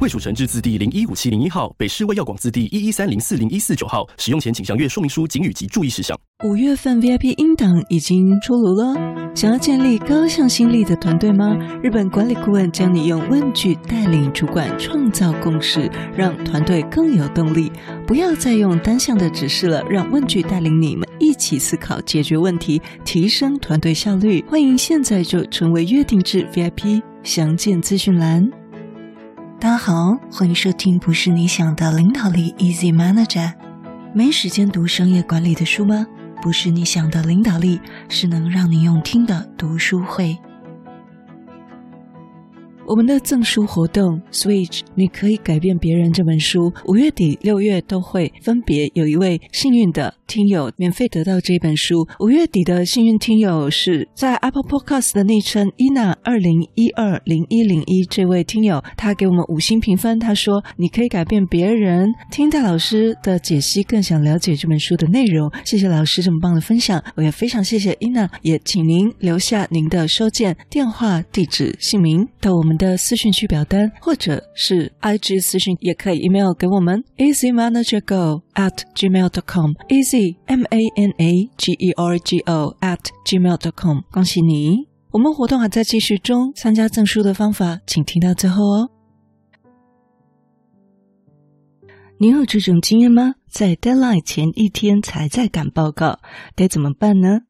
卫署成制字第零一五七零一号，北市卫药广字第一一三零四零一四九号。使用前请详阅说明书、警语及注意事项。五月份 VIP 音档已经出炉了，想要建立高向心力的团队吗？日本管理顾问将你用问句带领主管创造共识，让团队更有动力。不要再用单向的指示了，让问句带领你们一起思考解决问题，提升团队效率。欢迎现在就成为约定制 VIP，详见资讯栏。大家好，欢迎收听不是你想的领导力 Easy Manager。没时间读商业管理的书吗？不是你想的领导力，是能让你用听的读书会。我们的赠书活动，Switch，你可以改变别人这本书，五月底六月都会分别有一位幸运的听友免费得到这本书。五月底的幸运听友是在 Apple Podcast 的昵称 Ina 二零一二零一零一这位听友，他给我们五星评分，他说你可以改变别人，听戴老师的解析更想了解这本书的内容。谢谢老师这么棒的分享，我也非常谢谢 Ina，也请您留下您的收件电话、地址、姓名到我们的私讯区表单，或者是 IG 私讯，也可以 email 给我们 easymanagergo at gmail dot com，easy m a n a g e r g o at gmail dot com。恭喜你，我们活动还在继续中，参加赠书的方法，请听到最后哦。你有这种经验吗？在 deadline 前一天才在赶报告，该怎么办呢？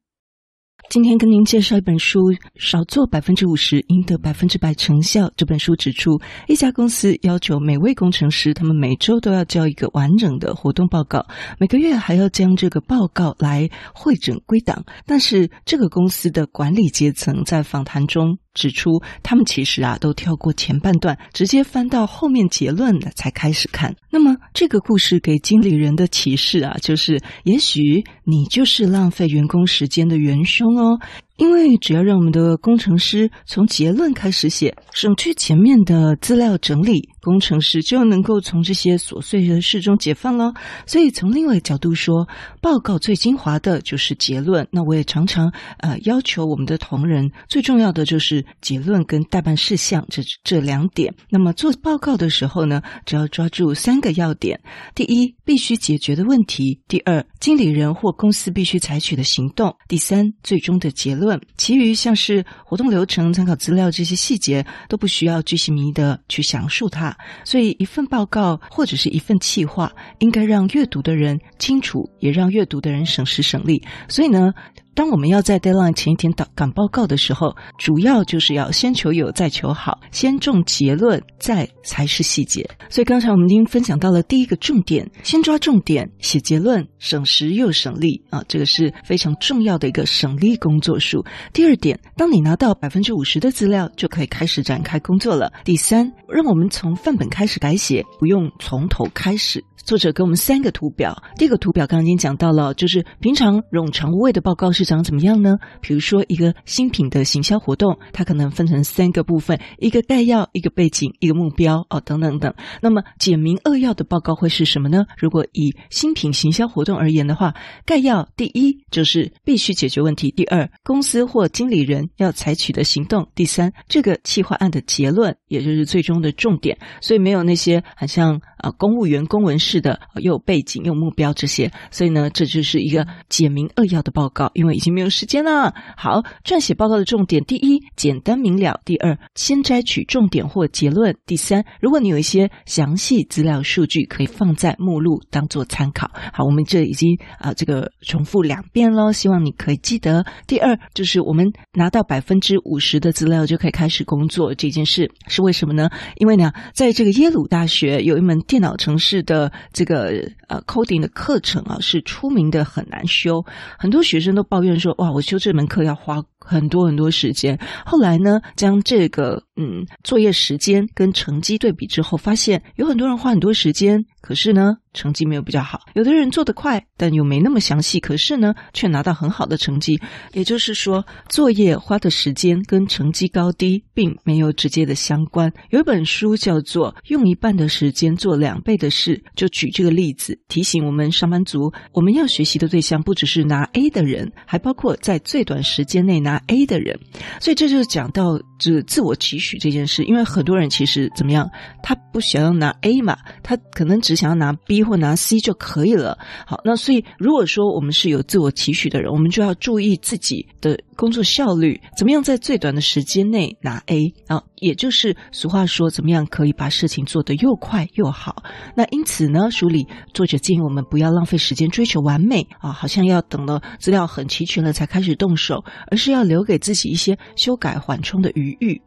今天跟您介绍一本书，少做百分之五十，赢得百分之百成效。这本书指出，一家公司要求每位工程师，他们每周都要交一个完整的活动报告，每个月还要将这个报告来会诊归档。但是，这个公司的管理阶层在访谈中指出，他们其实啊都跳过前半段，直接翻到后面结论的才开始看。那么，这个故事给经理人的启示啊，就是也许你就是浪费员工时间的元凶哦。因为只要让我们的工程师从结论开始写，省去前面的资料整理，工程师就能够从这些琐碎的事中解放了。所以从另外一个角度说，报告最精华的就是结论。那我也常常呃要求我们的同仁，最重要的就是结论跟待办事项这这两点。那么做报告的时候呢，只要抓住三个要点：第一，必须解决的问题；第二，经理人或公司必须采取的行动；第三，最终的结论。其余像是活动流程、参考资料这些细节都不需要巨细靡遗的去详述它。所以，一份报告或者是一份企划，应该让阅读的人清楚，也让阅读的人省时省力。所以呢，当我们要在 deadline 前一天赶赶报告的时候，主要就是要先求有，再求好，先重结论，再才是细节。所以刚才我们已经分享到了第一个重点，先抓重点，写结论，省时又省力啊，这个是非常重要的一个省力工作术。第二点，当你拿到百分之五十的资料，就可以开始展开工作了。第三，让我们从范本开始改写，不用从头开始。作者给我们三个图表，第一个图表刚刚已经讲到了，就是平常冗长无味的报告是长怎么样呢？比如说一个新品的行销活动，它可能分成三个部分：一个概要、一个背景、一个目标哦，等等等。那么简明扼要的报告会是什么呢？如果以新品行销活动而言的话，概要第一就是必须解决问题；第二，公司或经理人要采取的行动；第三，这个企划案的结论，也就是最终的重点。所以没有那些好像啊、公务员公文式。的又有背景又有目标这些，所以呢，这就是一个简明扼要的报告。因为已经没有时间了。好，撰写报告的重点：第一，简单明了；第二，先摘取重点或结论；第三，如果你有一些详细资料数据，可以放在目录当做参考。好，我们这已经啊、这个重复两遍喽，希望你可以记得。第二，就是我们拿到百分之五十的资料就可以开始工作这件事是为什么呢？因为呢，在这个耶鲁大学有一门电脑城市的。这个呃，coding 的课程啊，是出名的很难修，很多学生都报抱怨说，哇，我修这门课要花很多很多时间。后来呢，将这个嗯作业时间跟成绩对比之后，发现有很多人花很多时间，可是呢，成绩没有比较好。有的人做得快，但又没那么详细，可是呢，却拿到很好的成绩。也就是说，作业花的时间跟成绩高低并没有直接的相关。有一本书叫做《用一半的时间做两倍的事》，就举这个例子，提醒我们上班族，我们要学习的对象不只是拿 A 的人，还包括在最短时间内拿 A 的人。所以这就是讲到这自我期许这件事，因为很多人其实怎么样，他不想要拿 A 嘛，他可能只想要拿 B 或拿 C 就可以了。好，那所以如果说我们是有自我期许的人，我们就要注意自己的工作效率，怎么样在最短的时间内拿 A 啊，也就是俗话说，怎么样可以把事情做得又快又好。那因此呢，书里作者建议我们不要浪费时间追求完美啊，好像要等了资料很齐全了才开始动手，而是要留给自己一些修改缓冲的余裕。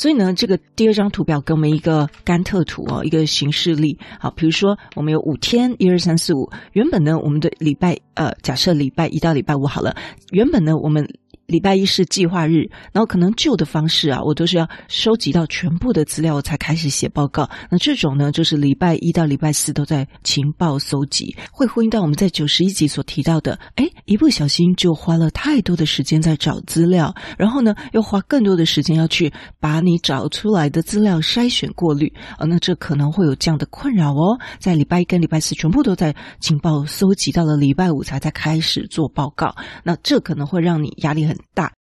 所以呢，这个第二张图表给我们一个甘特图哦，一个形式例。好，比如说我们有五天，一二三四五。原本呢，我们的礼拜呃，假设礼拜一到礼拜五好了。原本呢，我们。礼拜一是计划日，然后可能旧的方式啊，我都是要收集到全部的资料，我才开始写报告。那这种呢，就是礼拜一到礼拜四都在情报搜集，会呼应到我们在九十一集所提到的，诶，一不小心就花了太多的时间在找资料，然后呢，又花更多的时间要去把你找出来的资料筛选过滤，啊，那这可能会有这样的困扰哦。在礼拜一跟礼拜四全部都在情报搜集，到了礼拜五才在开始做报告，那这可能会让你压力很大。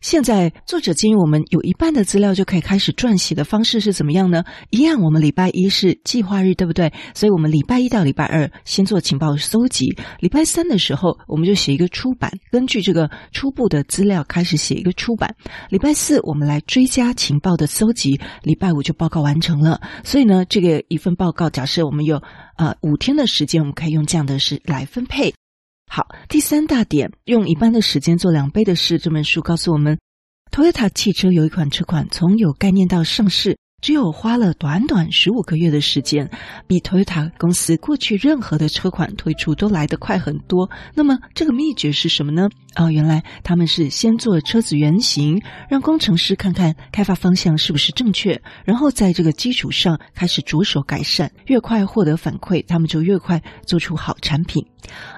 现在作者建议我们有一半的资料就可以开始撰写的方式是怎么样呢？一样，我们礼拜一是计划日，对不对？所以我们礼拜一到礼拜二先做情报搜集，礼拜三的时候我们就写一个初版，根据这个初步的资料开始写一个初版。礼拜四我们来追加情报的搜集，礼拜五就报告完成了。所以呢，这个一份报告，假设我们有呃五天的时间，我们可以用这样的式来分配。好，第三大点，用一半的时间做两倍的事。这本书告诉我们，Toyota 汽车有一款车款从有概念到上市，只有花了短短十五个月的时间，比 Toyota 公司过去任何的车款推出都来得快很多。那么，这个秘诀是什么呢？哦，原来他们是先做车子原型，让工程师看看开发方向是不是正确，然后在这个基础上开始着手改善。越快获得反馈，他们就越快做出好产品。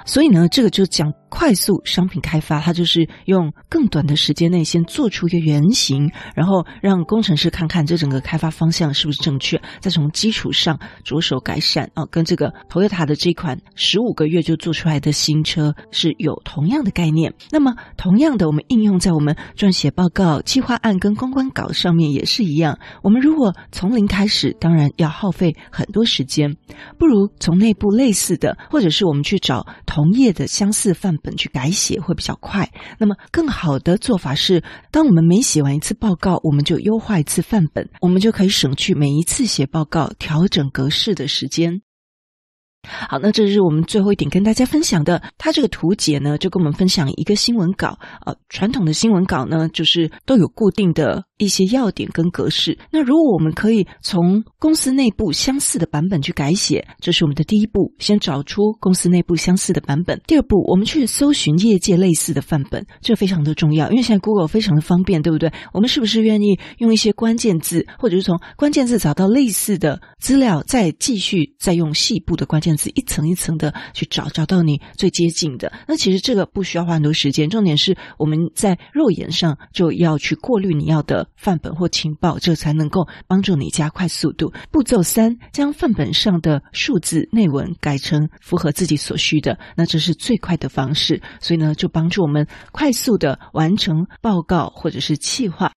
所以呢，这个就讲快速商品开发，它就是用更短的时间内先做出一个原型，然后让工程师看看这整个开发方向是不是正确，再从基础上着手改善啊，跟这个 Toyota 的这款十五个月就做出来的新车是有同样的概念。那么，同样的，我们应用在我们撰写报告、计划案跟公关稿上面也是一样。我们如果从零开始，当然要耗费很多时间，不如从内部类似的，或者是我们去找。找同页的相似范本去改写会比较快。那么，更好的做法是，当我们每写完一次报告，我们就优化一次范本，我们就可以省去每一次写报告调整格式的时间。好，那这是我们最后一点跟大家分享的。它这个图解呢，就跟我们分享一个新闻稿。呃，传统的新闻稿呢，就是都有固定的一些要点跟格式。那如果我们可以从公司内部相似的版本去改写，这是我们的第一步，先找出公司内部相似的版本。第二步，我们去搜寻业界类似的范本，这非常的重要，因为现在 Google 非常的方便，对不对？我们是不是愿意用一些关键字，或者是从关键字找到类似的资料，再继续再用细部的关键字一层一层的去找，找到你最接近的？那其实这个不需要花很多时间，重点是我们在肉眼上就要去过滤你要的。范本或情报，这才能够帮助你加快速度。步骤三，将范本上的数字内文改成符合自己所需的，那这是最快的方式。所以呢，就帮助我们快速的完成报告或者是企划。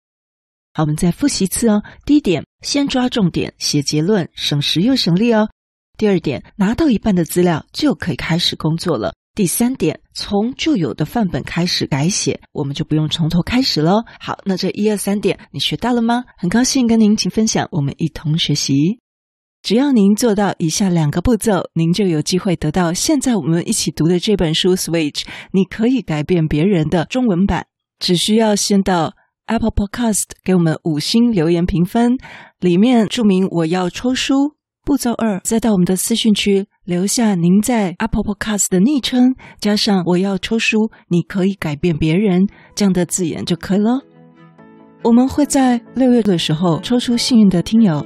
好，我们再复习一次哦。第一点，先抓重点，写结论，省时又省力哦。第二点，拿到一半的资料就可以开始工作了。第三点，从旧有的范本开始改写，我们就不用从头开始喽。好，那这一二三点你学到了吗？很高兴跟您一起分享，我们一同学习。只要您做到以下两个步骤，您就有机会得到现在我们一起读的这本书《Switch》，你可以改变别人的中文版。只需要先到 Apple Podcast 给我们五星留言评分，里面注明我要抽书。步骤二，再到我们的私讯区。留下您在 Apple Podcast 的昵称，加上我要抽书，你可以改变别人这样的字眼就可以了。我们会在六月的时候抽出幸运的听友。